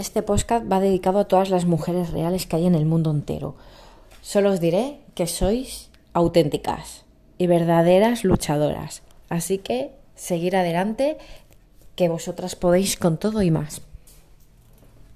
Este podcast va dedicado a todas las mujeres reales que hay en el mundo entero. Solo os diré que sois auténticas y verdaderas luchadoras. Así que seguir adelante, que vosotras podéis con todo y más.